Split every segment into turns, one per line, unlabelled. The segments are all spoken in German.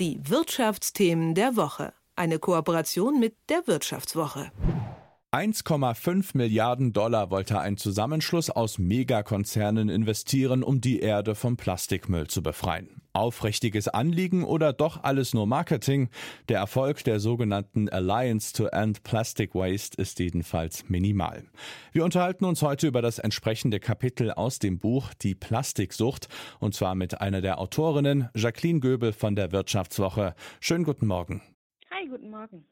Die Wirtschaftsthemen der Woche. Eine Kooperation mit der Wirtschaftswoche.
1,5 Milliarden Dollar wollte ein Zusammenschluss aus Megakonzernen investieren, um die Erde vom Plastikmüll zu befreien. Aufrichtiges Anliegen oder doch alles nur Marketing? Der Erfolg der sogenannten Alliance to End Plastic Waste ist jedenfalls minimal. Wir unterhalten uns heute über das entsprechende Kapitel aus dem Buch Die Plastiksucht und zwar mit einer der Autorinnen, Jacqueline Göbel von der Wirtschaftswoche. Schönen guten Morgen.
Hi, guten Morgen.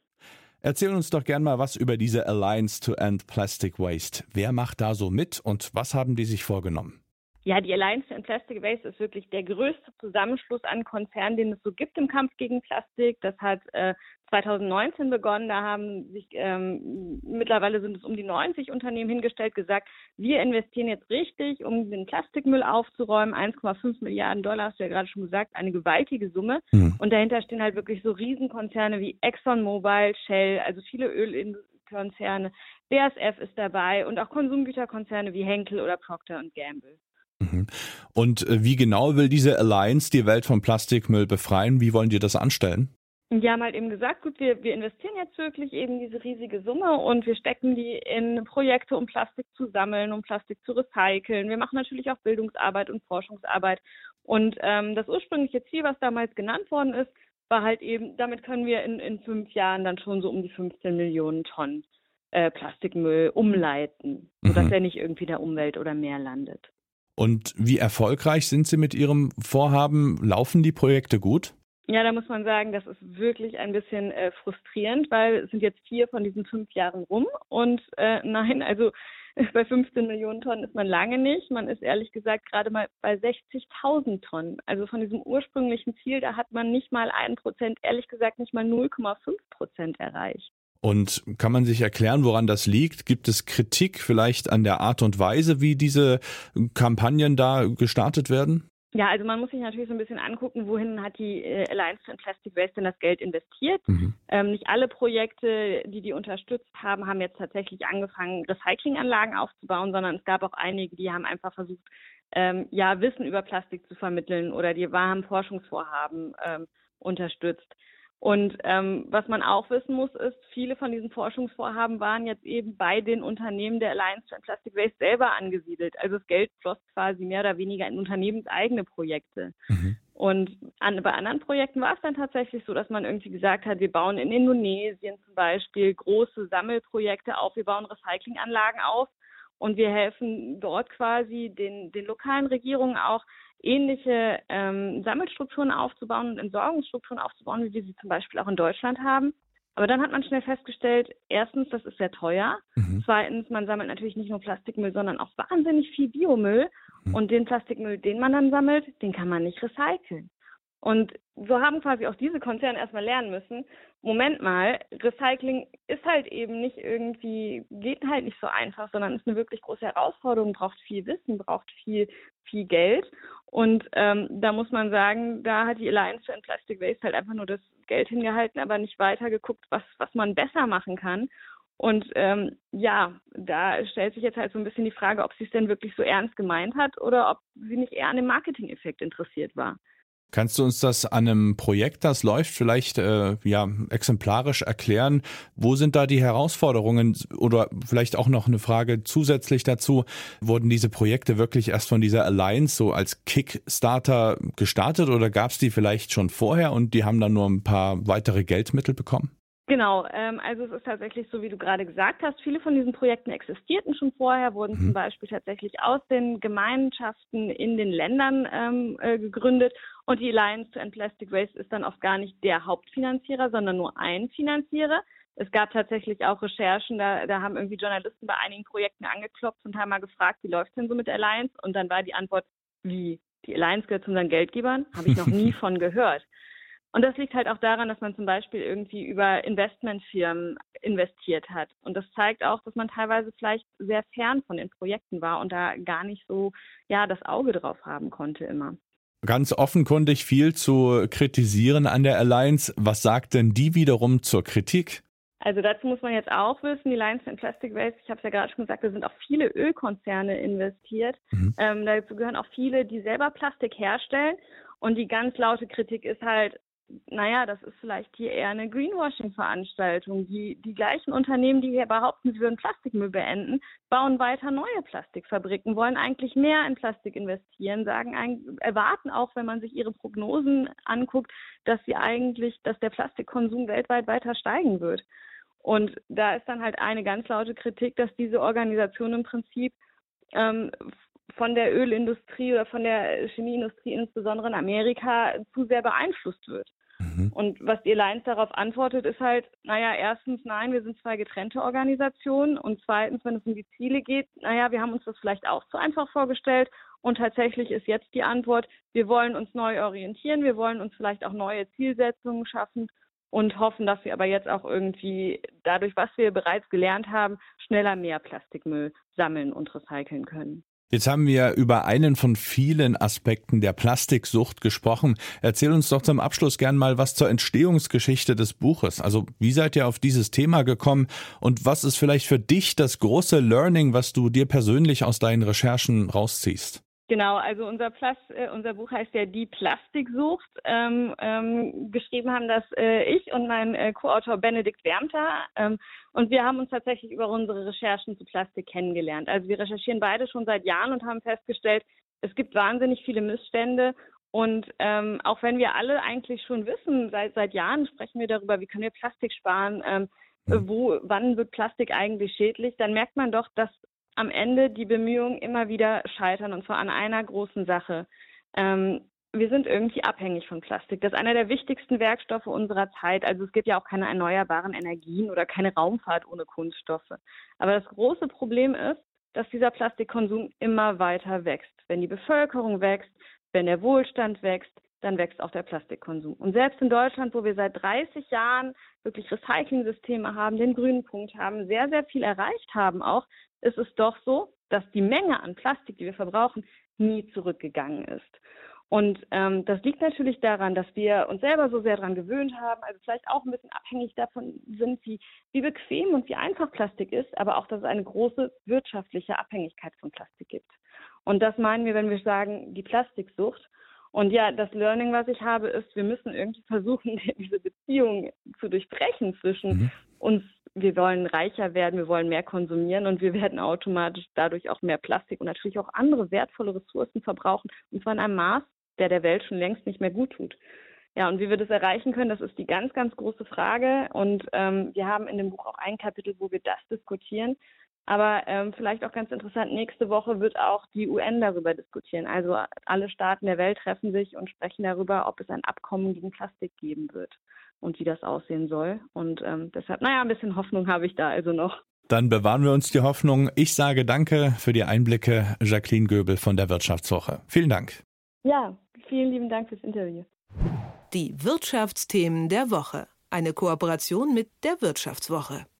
Erzähl uns doch gern mal was über diese Alliance to End Plastic Waste. Wer macht da so mit und was haben die sich vorgenommen?
Ja, die Alliance to End Plastic Waste ist wirklich der größte Zusammenschluss an Konzernen, den es so gibt im Kampf gegen Plastik. Das hat äh, 2019 begonnen. Da haben sich ähm, mittlerweile sind es um die 90 Unternehmen hingestellt, gesagt, wir investieren jetzt richtig, um den Plastikmüll aufzuräumen. 1,5 Milliarden Dollar hast du ja gerade schon gesagt, eine gewaltige Summe. Mhm. Und dahinter stehen halt wirklich so Riesenkonzerne wie ExxonMobil, Shell, also viele Ölkonzerne. BASF ist dabei und auch Konsumgüterkonzerne wie Henkel oder Procter Gamble.
Mhm. Und äh, wie genau will diese Alliance die Welt vom Plastikmüll befreien? Wie wollen die das anstellen?
Die haben halt eben gesagt, gut, wir, wir investieren jetzt wirklich eben diese riesige Summe und wir stecken die in Projekte, um Plastik zu sammeln, um Plastik zu recyceln. Wir machen natürlich auch Bildungsarbeit und Forschungsarbeit. Und ähm, das ursprüngliche Ziel, was damals genannt worden ist, war halt eben, damit können wir in, in fünf Jahren dann schon so um die 15 Millionen Tonnen äh, Plastikmüll umleiten, sodass mhm. er nicht irgendwie der Umwelt oder Meer landet.
Und wie erfolgreich sind Sie mit Ihrem Vorhaben? Laufen die Projekte gut?
Ja, da muss man sagen, das ist wirklich ein bisschen äh, frustrierend, weil es sind jetzt vier von diesen fünf Jahren rum und äh, nein, also bei 15 Millionen Tonnen ist man lange nicht. Man ist ehrlich gesagt gerade mal bei 60.000 Tonnen. Also von diesem ursprünglichen Ziel, da hat man nicht mal ein Prozent, ehrlich gesagt nicht mal 0,5 Prozent erreicht.
Und kann man sich erklären, woran das liegt? Gibt es Kritik vielleicht an der Art und Weise, wie diese Kampagnen da gestartet werden?
Ja, also man muss sich natürlich so ein bisschen angucken, wohin hat die äh, Alliance to Plastic Waste denn das Geld investiert. Mhm. Ähm, nicht alle Projekte, die die unterstützt haben, haben jetzt tatsächlich angefangen, Recyclinganlagen aufzubauen, sondern es gab auch einige, die haben einfach versucht, ähm, ja, Wissen über Plastik zu vermitteln oder die haben Forschungsvorhaben ähm, unterstützt. Und ähm, was man auch wissen muss, ist, viele von diesen Forschungsvorhaben waren jetzt eben bei den Unternehmen der Alliance to Plastic Waste selber angesiedelt. Also das Geld floss quasi mehr oder weniger in unternehmenseigene Projekte. Mhm. Und an, bei anderen Projekten war es dann tatsächlich so, dass man irgendwie gesagt hat, wir bauen in Indonesien zum Beispiel große Sammelprojekte auf, wir bauen Recyclinganlagen auf und wir helfen dort quasi den, den lokalen Regierungen auch ähnliche ähm, Sammelstrukturen aufzubauen und Entsorgungsstrukturen aufzubauen, wie wir sie zum Beispiel auch in Deutschland haben. Aber dann hat man schnell festgestellt, erstens, das ist sehr teuer. Mhm. Zweitens, man sammelt natürlich nicht nur Plastikmüll, sondern auch wahnsinnig viel Biomüll. Mhm. Und den Plastikmüll, den man dann sammelt, den kann man nicht recyceln. Und so haben quasi auch diese Konzerne erstmal lernen müssen, Moment mal, Recycling ist halt eben nicht irgendwie, geht halt nicht so einfach, sondern ist eine wirklich große Herausforderung, braucht viel Wissen, braucht viel, viel Geld. Und ähm, da muss man sagen, da hat die Alliance End Plastic Waste halt einfach nur das Geld hingehalten, aber nicht weiter geguckt, was, was man besser machen kann. Und ähm, ja, da stellt sich jetzt halt so ein bisschen die Frage, ob sie es denn wirklich so ernst gemeint hat oder ob sie nicht eher an dem Marketing-Effekt interessiert war.
Kannst du uns das an einem Projekt, das läuft, vielleicht äh, ja exemplarisch erklären? Wo sind da die Herausforderungen? Oder vielleicht auch noch eine Frage zusätzlich dazu: Wurden diese Projekte wirklich erst von dieser Alliance so als Kickstarter gestartet oder gab es die vielleicht schon vorher und die haben dann nur ein paar weitere Geldmittel bekommen?
Genau, ähm, also es ist tatsächlich so, wie du gerade gesagt hast, viele von diesen Projekten existierten schon vorher, wurden mhm. zum Beispiel tatsächlich aus den Gemeinschaften in den Ländern ähm, äh, gegründet und die Alliance to End Plastic Waste ist dann oft gar nicht der Hauptfinanzierer, sondern nur ein Finanzierer. Es gab tatsächlich auch Recherchen, da, da haben irgendwie Journalisten bei einigen Projekten angeklopft und haben mal gefragt, wie läuft es denn so mit der Alliance? Und dann war die Antwort, wie? Die Alliance gehört zu unseren Geldgebern? Habe ich noch nie von gehört. Und das liegt halt auch daran, dass man zum Beispiel irgendwie über Investmentfirmen investiert hat. Und das zeigt auch, dass man teilweise vielleicht sehr fern von den Projekten war und da gar nicht so, ja, das Auge drauf haben konnte immer.
Ganz offenkundig viel zu kritisieren an der Alliance. Was sagt denn die wiederum zur Kritik?
Also dazu muss man jetzt auch wissen, die Alliance in Plastic Waste, ich habe es ja gerade schon gesagt, da sind auch viele Ölkonzerne investiert. Mhm. Ähm, dazu gehören auch viele, die selber Plastik herstellen. Und die ganz laute Kritik ist halt, naja, das ist vielleicht hier eher eine Greenwashing-Veranstaltung. Die, die gleichen Unternehmen, die hier behaupten, sie würden Plastikmüll beenden, bauen weiter neue Plastikfabriken, wollen eigentlich mehr in Plastik investieren, sagen, erwarten auch, wenn man sich ihre Prognosen anguckt, dass sie eigentlich, dass der Plastikkonsum weltweit weiter steigen wird. Und da ist dann halt eine ganz laute Kritik, dass diese Organisation im Prinzip ähm, von der Ölindustrie oder von der Chemieindustrie, insbesondere in Amerika, zu sehr beeinflusst wird. Mhm. Und was die Alliance darauf antwortet, ist halt, naja, erstens, nein, wir sind zwei getrennte Organisationen und zweitens, wenn es um die Ziele geht, naja, wir haben uns das vielleicht auch zu einfach vorgestellt und tatsächlich ist jetzt die Antwort, wir wollen uns neu orientieren, wir wollen uns vielleicht auch neue Zielsetzungen schaffen und hoffen, dass wir aber jetzt auch irgendwie dadurch, was wir bereits gelernt haben, schneller mehr Plastikmüll sammeln und recyceln können.
Jetzt haben wir über einen von vielen Aspekten der Plastiksucht gesprochen. Erzähl uns doch zum Abschluss gern mal was zur Entstehungsgeschichte des Buches. Also wie seid ihr auf dieses Thema gekommen und was ist vielleicht für dich das große Learning, was du dir persönlich aus deinen Recherchen rausziehst?
Genau, also unser, Plast, äh, unser Buch heißt ja Die Plastiksucht. Ähm, ähm, geschrieben haben das äh, ich und mein äh, Co-Autor Benedikt Wärmter. Ähm, und wir haben uns tatsächlich über unsere Recherchen zu Plastik kennengelernt. Also wir recherchieren beide schon seit Jahren und haben festgestellt, es gibt wahnsinnig viele Missstände. Und ähm, auch wenn wir alle eigentlich schon wissen, seit, seit Jahren sprechen wir darüber, wie können wir Plastik sparen, ähm, hm. wo, wann wird Plastik eigentlich schädlich, dann merkt man doch, dass am Ende die Bemühungen immer wieder scheitern und zwar an einer großen Sache. Ähm, wir sind irgendwie abhängig von Plastik. Das ist einer der wichtigsten Werkstoffe unserer Zeit. Also es gibt ja auch keine erneuerbaren Energien oder keine Raumfahrt ohne Kunststoffe. Aber das große Problem ist, dass dieser Plastikkonsum immer weiter wächst. Wenn die Bevölkerung wächst, wenn der Wohlstand wächst, dann wächst auch der Plastikkonsum. Und selbst in Deutschland, wo wir seit 30 Jahren wirklich Recycling-Systeme haben, den grünen Punkt haben, sehr, sehr viel erreicht haben auch, ist es doch so, dass die Menge an Plastik, die wir verbrauchen, nie zurückgegangen ist. Und ähm, das liegt natürlich daran, dass wir uns selber so sehr daran gewöhnt haben, also vielleicht auch ein bisschen abhängig davon sind, wie, wie bequem und wie einfach Plastik ist, aber auch, dass es eine große wirtschaftliche Abhängigkeit von Plastik gibt. Und das meinen wir, wenn wir sagen, die Plastiksucht. Und ja, das Learning, was ich habe, ist, wir müssen irgendwie versuchen, diese Beziehung zu durchbrechen zwischen mhm. uns, wir wollen reicher werden, wir wollen mehr konsumieren und wir werden automatisch dadurch auch mehr Plastik und natürlich auch andere wertvolle Ressourcen verbrauchen, und zwar in einem Maß, der der Welt schon längst nicht mehr gut tut. Ja, und wie wir das erreichen können, das ist die ganz, ganz große Frage. Und ähm, wir haben in dem Buch auch ein Kapitel, wo wir das diskutieren. Aber ähm, vielleicht auch ganz interessant, nächste Woche wird auch die UN darüber diskutieren. Also alle Staaten der Welt treffen sich und sprechen darüber, ob es ein Abkommen gegen Plastik geben wird und wie das aussehen soll. Und ähm, deshalb, naja, ein bisschen Hoffnung habe ich da also noch.
Dann bewahren wir uns die Hoffnung. Ich sage danke für die Einblicke, Jacqueline Göbel von der Wirtschaftswoche. Vielen Dank.
Ja, vielen lieben Dank fürs Interview.
Die Wirtschaftsthemen der Woche. Eine Kooperation mit der Wirtschaftswoche.